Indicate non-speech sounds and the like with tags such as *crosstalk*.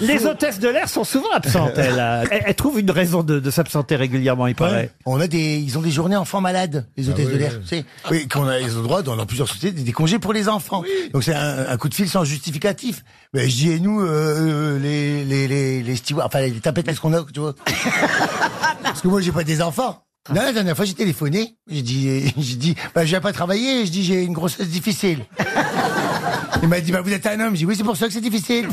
Les hôtesses de l'air sont souvent absentes, *laughs* elles. Elles, elles trouvent une raison de, de s'absenter régulièrement, il paraît. On a des, ils ont des journées enfants malades, les ah hôtesses de l'air. tu sais. Oui, qu'on a, ils ont droit dans, plusieurs sociétés des congés pour les enfants. Donc c'est un, un coup de fil sans justificatif. Mais je dis, et nous, euh, euh les, les, les, les stewards, enfin les tapettes, est-ce qu'on a, tu vois *laughs* Parce que moi, j'ai pas des enfants. Ah. Non, la dernière fois, j'ai téléphoné. J'ai dit, *laughs* j'ai dit, bah, je viens pas travailler. Je dis, j'ai une grossesse difficile. Il m'a dit, bah, vous êtes un homme. J'ai dit, oui, c'est pour ça que c'est difficile.